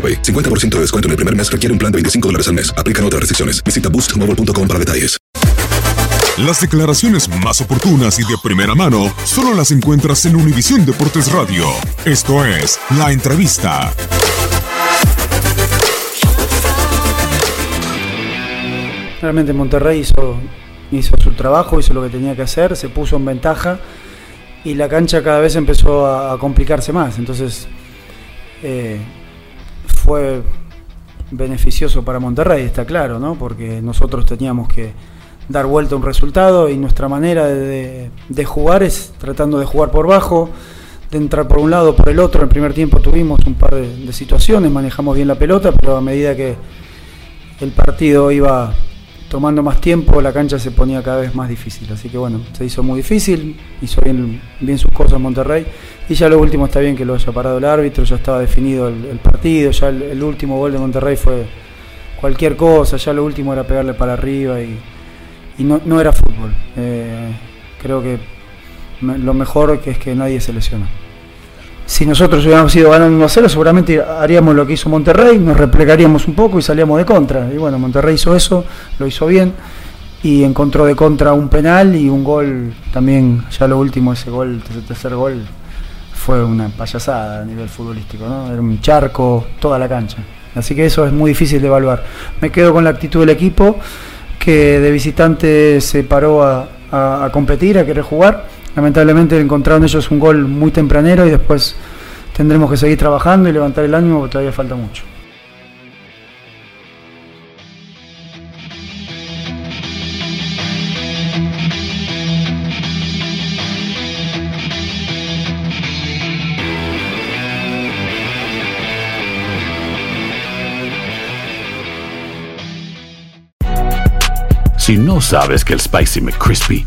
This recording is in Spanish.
AroPay. 50% de descuento en el primer mes requiere un plan de 25 dólares al mes. Aplican otras restricciones. Visita boostmobile.com para detalles. Las declaraciones más oportunas y de primera mano solo las encuentras en Univisión Deportes Radio. Esto es La Entrevista. Realmente Monterrey hizo, hizo su trabajo, hizo lo que tenía que hacer, se puso en ventaja y la cancha cada vez empezó a, a complicarse más. Entonces eh, fue beneficioso para Monterrey, está claro, ¿no? porque nosotros teníamos que dar vuelta a un resultado y nuestra manera de, jugar es tratando de jugar por bajo, de entrar por un lado, por el otro. En el primer tiempo tuvimos un par de situaciones, manejamos bien la pelota, pero a medida que el partido iba tomando más tiempo, la cancha se ponía cada vez más difícil. Así que bueno, se hizo muy difícil, hizo bien, bien sus cosas Monterrey. Y ya lo último está bien que lo haya parado el árbitro, ya estaba definido el, partido, ya el, último gol de Monterrey fue cualquier cosa, ya lo último era pegarle para arriba y, no, no, era fútbol. Eh, creo que lo mejor que es que nadie se lesiona. Si nosotros hubiéramos ido ganando 1 a 0, seguramente haríamos lo que hizo Monterrey, nos replegaríamos un poco y salíamos de contra. Y bueno, Monterrey hizo eso, lo hizo bien y encontró de contra un penal y un gol también, ya lo último, ese gol, ese tercer gol, fue una payasada a nivel futbolístico, ¿no? Era un charco, toda la cancha. Así que eso es muy difícil de evaluar. Me quedo con la actitud del equipo, que de visitante se paró a, competir, a querer jugar Lamentablemente encontraron ellos un gol muy tempranero y después tendremos que seguir trabajando y levantar el ánimo porque todavía falta mucho. Si no sabes que el Spicy McCrispy